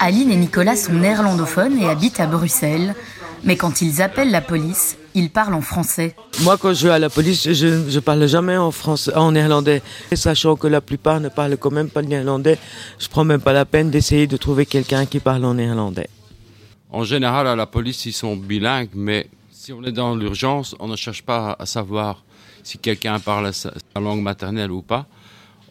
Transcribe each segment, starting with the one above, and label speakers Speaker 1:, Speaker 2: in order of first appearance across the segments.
Speaker 1: Aline et Nicolas sont néerlandophones et habitent à Bruxelles. Mais quand ils appellent la police, ils parlent en français.
Speaker 2: Moi, quand je vais à la police, je ne parle jamais en français, en néerlandais. Et sachant que la plupart ne parlent quand même pas le néerlandais, je prends même pas la peine d'essayer de trouver quelqu'un qui parle en néerlandais.
Speaker 3: En général, à la police, ils sont bilingues, mais si on est dans l'urgence, on ne cherche pas à savoir si quelqu'un parle sa sa langue maternelle ou pas.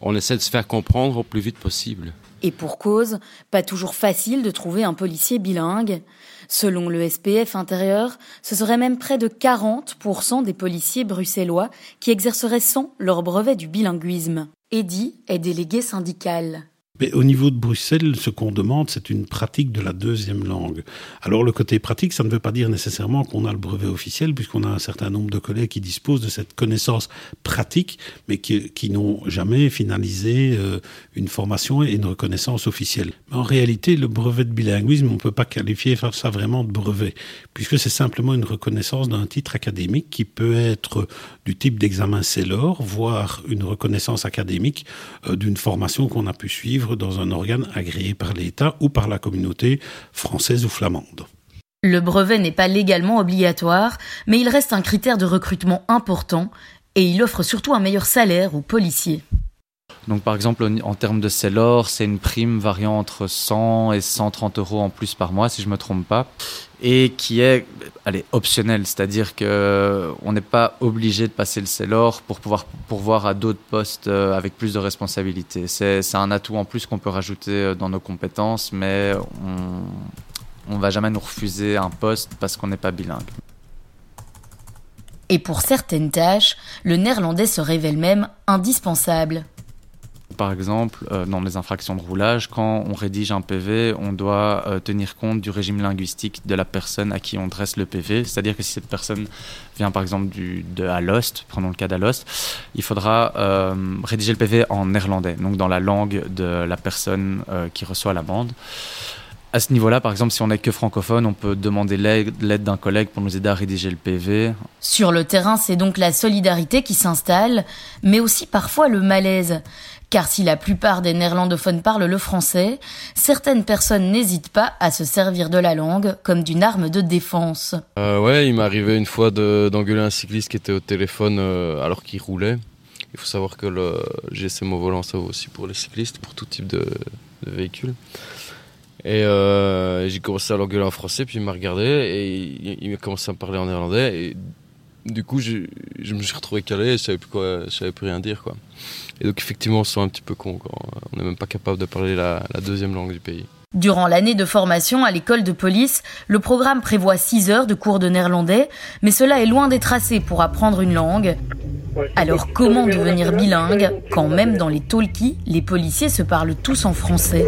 Speaker 3: On essaie de se faire comprendre au plus vite possible.
Speaker 1: Et pour cause, pas toujours facile de trouver un policier bilingue. Selon le SPF intérieur, ce serait même près de 40% des policiers bruxellois qui exerceraient sans leur brevet du bilinguisme. Eddie est délégué syndical.
Speaker 4: Mais au niveau de Bruxelles, ce qu'on demande, c'est une pratique de la deuxième langue. Alors le côté pratique, ça ne veut pas dire nécessairement qu'on a le brevet officiel, puisqu'on a un certain nombre de collègues qui disposent de cette connaissance pratique, mais qui, n'ont jamais finalisé euh, une formation et une reconnaissance officielle. Mais en réalité, le brevet de bilinguisme, on ne peut pas qualifier ça vraiment de brevet, puisque c'est simplement une reconnaissance d'un titre académique qui peut être du type d'examen CELOR, voire une reconnaissance académique euh, d'une formation qu'on a pu suivre dans un organe agréé par l'État ou par la communauté française ou flamande.
Speaker 1: Le brevet n'est pas légalement obligatoire, mais il reste un critère de recrutement important et il offre surtout un meilleur salaire aux policiers.
Speaker 5: Donc par exemple en- termes de CELOR, c'est une prime variant entre 100 et 130 euros en plus par mois si je me trompe pas, et qui est allez, optionnelle, c'est-à-dire que on n'est pas obligé de passer le CELOR pour pouvoir pourvoir à d'autres postes euh, avec plus de responsabilités. C'est un atout en plus qu'on peut rajouter euh, dans nos compétences, mais on on va jamais nous refuser un poste parce qu'on n'est pas bilingue.
Speaker 1: Et pour certaines tâches, le néerlandais se révèle même indispensable.
Speaker 5: Par exemple, euh, dans les infractions de roulage, quand on rédige un PV, on doit euh, tenir compte du régime linguistique de la personne à qui on dresse le PV. C'est-à-dire que si cette personne vient par exemple du, de prenons le cas d'Alost, il faudra euh, rédiger le PV en néerlandais, donc dans la langue de la personne qui reçoit l'amende. À ce niveau-là, par exemple, si on n'est que francophone, on peut demander l'aide d'un collègue pour nous aider à rédiger le PV.
Speaker 1: Sur le terrain, c'est donc la solidarité qui s'installe, mais aussi parfois le malaise. Car si la plupart des néerlandophones parlent le français, certaines personnes n'hésitent pas à se servir de la langue comme d'une arme de défense.
Speaker 6: Euh, ouais, il m'est arrivé une fois de- d'engueuler un cycliste qui était au téléphone euh, alors qu'il roulait. Il faut savoir que le GSM au volant, ça vaut aussi pour les cyclistes, pour tout type de, véhicule. Et euh, j'ai commencé à l'engueuler en français, puis il m'a regardé et il, il m'a commencé à me parler en néerlandais. Du coup, je, je me suis retrouvé calé et je savais plus quoi, je savais plus rien dire, quoi. Et donc, effectivement, on se sent un petit peu con quand on n'est même pas capable de parler la, la deuxième langue du pays.
Speaker 1: Durant l'année de formation à l'école de police, le programme prévoit 6 heures de cours de néerlandais, mais cela est loin d'être assez pour apprendre une langue. Alors comment devenir bilingue quand même dans les talkies, les policiers se parlent tous en français?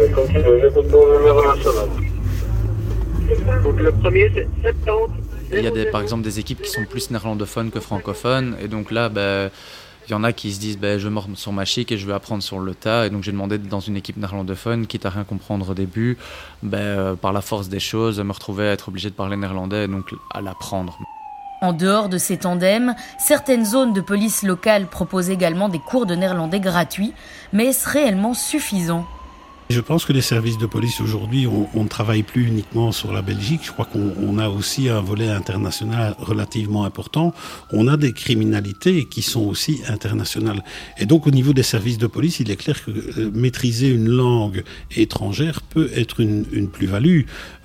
Speaker 7: Donc le premier, c'est 70.
Speaker 5: Il y a des, par exemple des équipes qui sont plus néerlandophones que francophones. Et donc là, ben, il y en a qui se disent ben, je mords sur ma chic et je vais apprendre sur le tas. Et donc j'ai demandé dans une équipe néerlandophone, quitte à rien comprendre au début, ben, euh, par la force des choses, me retrouver à être obligé de parler néerlandais et donc à l'apprendre.
Speaker 1: En dehors de ces tandems, certaines zones de police locale proposent également des cours de néerlandais gratuits, mais est-ce réellement suffisant?
Speaker 4: Je pense que les services de police aujourd'hui, on, ne travaille plus uniquement sur la Belgique. Je crois qu'on on a aussi un volet international relativement important. On a des criminalités qui sont aussi internationales. Et donc, au niveau des services de police, il est clair que euh, maîtriser une langue étrangère peut être une, plus-value.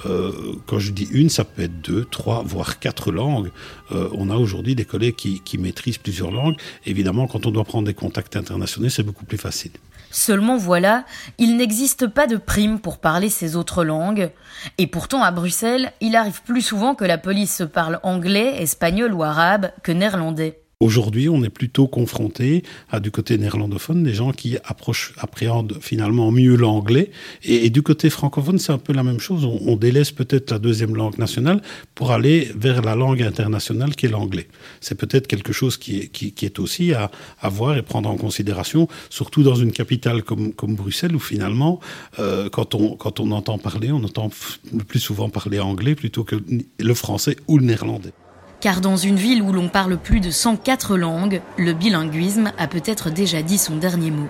Speaker 4: Euh, quand je dis une, ça peut être deux, trois, voire quatre langues. Euh, on a aujourd'hui des collègues qui, qui maîtrisent plusieurs langues. Évidemment, quand on doit prendre des contacts internationaux, c'est beaucoup plus facile.
Speaker 1: Seulement voilà, il n'existe pas de prime pour parler ces autres langues. Et pourtant, à Bruxelles, il arrive plus souvent que la police se parle anglais, espagnol ou arabe que néerlandais.
Speaker 4: Aujourd'hui, on est plutôt confronté à du côté néerlandophone des gens qui approchent, appréhendent finalement mieux l'anglais. Et, du côté francophone, c'est un peu la même chose. On, délaisse peut-être la deuxième langue nationale pour aller vers la langue internationale qui est l'anglais. C'est peut-être quelque chose qui est, qui est aussi à, à voir et prendre en considération, surtout dans une capitale comme, comme Bruxelles, où finalement, euh, quand, on, quand on entend parler, on entend le plus souvent parler anglais plutôt que le français ou le néerlandais.
Speaker 1: Car dans une ville où l'on parle plus de 104 langues, le bilinguisme a peut-être déjà dit son dernier mot.